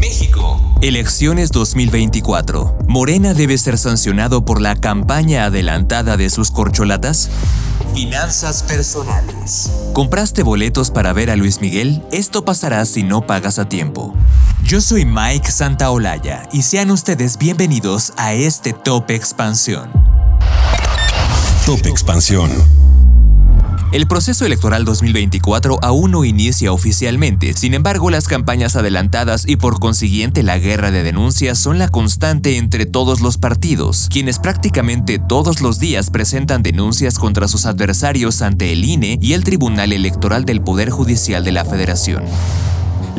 México. Elecciones 2024. ¿Morena debe ser sancionado por la campaña adelantada de sus corcholatas? Finanzas personales. ¿Compraste boletos para ver a Luis Miguel? Esto pasará si no pagas a tiempo. Yo soy Mike Santaolalla y sean ustedes bienvenidos a este Top Expansión. Top Expansión. El proceso electoral 2024 aún no inicia oficialmente, sin embargo las campañas adelantadas y por consiguiente la guerra de denuncias son la constante entre todos los partidos, quienes prácticamente todos los días presentan denuncias contra sus adversarios ante el INE y el Tribunal Electoral del Poder Judicial de la Federación.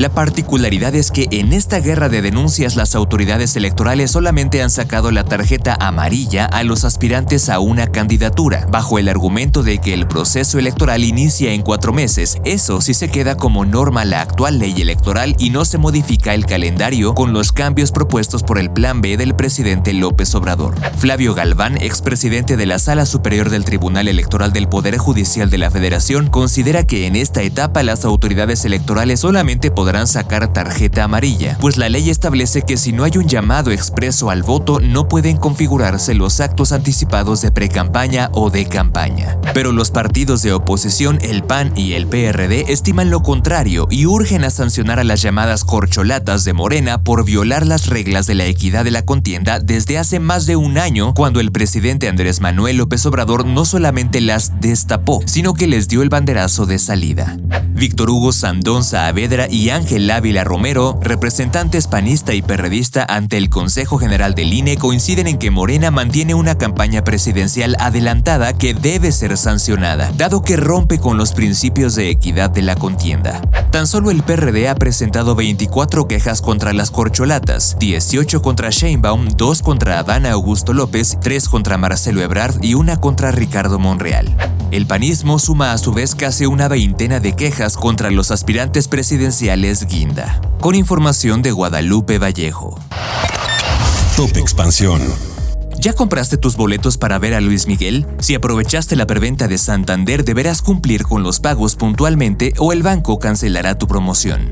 La particularidad es que en esta guerra de denuncias las autoridades electorales solamente han sacado la tarjeta amarilla a los aspirantes a una candidatura, bajo el argumento de que el proceso electoral inicia en cuatro meses, eso sí se queda como norma la actual ley electoral y no se modifica el calendario con los cambios propuestos por el Plan B del presidente López Obrador. Flavio Galván, expresidente de la Sala Superior del Tribunal Electoral del Poder Judicial de la Federación, considera que en esta etapa las autoridades electorales solamente podrán sacar tarjeta amarilla, pues la ley establece que si no hay un llamado expreso al voto no pueden configurarse los actos anticipados de precampaña o de campaña. Pero los partidos de oposición, el PAN y el PRD, estiman lo contrario y urgen a sancionar a las llamadas corcholatas de Morena por violar las reglas de la equidad de la contienda desde hace más de un año, cuando el presidente Andrés Manuel López Obrador no solamente las destapó, sino que les dio el banderazo de salida. Víctor Hugo Sandón Saavedra y Ángel Ávila Romero, representantes panista y perredista ante el Consejo General del INE, coinciden en que Morena mantiene una campaña presidencial adelantada que debe ser sancionada, dado que rompe con los principios de equidad de la contienda. Tan solo el PRD ha presentado 24 quejas contra las corcholatas, 18 contra Sheinbaum, 2 contra Adana Augusto López, 3 contra Marcelo Ebrard y una contra Ricardo Monreal. El panismo suma a su vez casi una veintena de quejas contra los aspirantes presidenciales Guinda. Con información de Guadalupe Vallejo. Top Expansión. ¿Ya compraste tus boletos para ver a Luis Miguel? Si aprovechaste la preventa de Santander deberás cumplir con los pagos puntualmente o el banco cancelará tu promoción.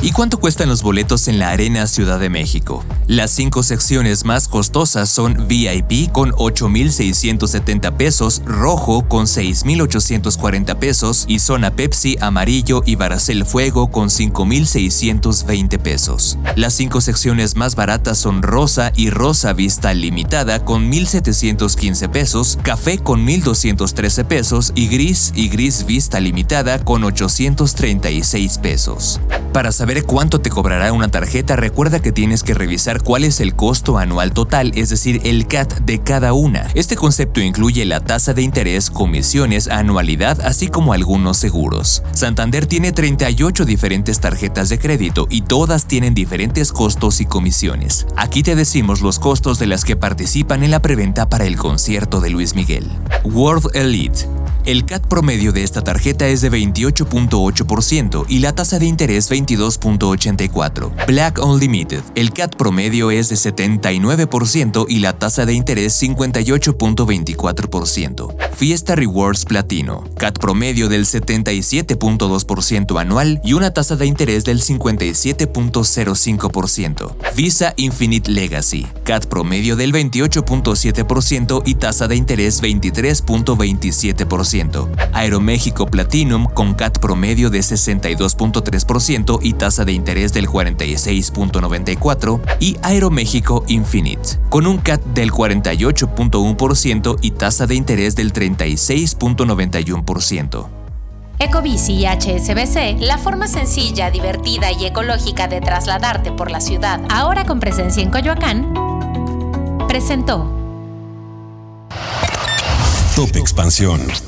¿Y cuánto cuestan los boletos en la Arena Ciudad de México? Las cinco secciones más costosas son VIP con 8.670 pesos, Rojo con 6.840 pesos y Zona Pepsi, Amarillo y Baracel Fuego con 5.620 pesos. Las cinco secciones más baratas son Rosa y Rosa Vista Limitada con 1.715 pesos, Café con 1.213 pesos y Gris y Gris Vista Limitada con 836 pesos. Para saber cuánto te cobrará una tarjeta, recuerda que tienes que revisar cuál es el costo anual total, es decir, el CAT de cada una. Este concepto incluye la tasa de interés, comisiones, anualidad, así como algunos seguros. Santander tiene 38 diferentes tarjetas de crédito y todas tienen diferentes costos y comisiones. Aquí te decimos los costos de las que participan en la preventa para el concierto de Luis Miguel. World Elite el CAT promedio de esta tarjeta es de 28.8% y la tasa de interés 22.84. Black Unlimited. El CAT promedio es de 79% y la tasa de interés 58.24%. Fiesta Rewards Platino. CAT promedio del 77.2% anual y una tasa de interés del 57.05%. Visa Infinite Legacy. CAT promedio del 28.7% y tasa de interés 23.27%. Aeroméxico Platinum con CAT promedio de 62.3% y tasa de interés del 46.94% y Aeroméxico Infinite con un CAT del 48.1% y tasa de interés del 36.91%. Ecobici y HSBC, la forma sencilla, divertida y ecológica de trasladarte por la ciudad, ahora con presencia en Coyoacán, presentó Top Expansión.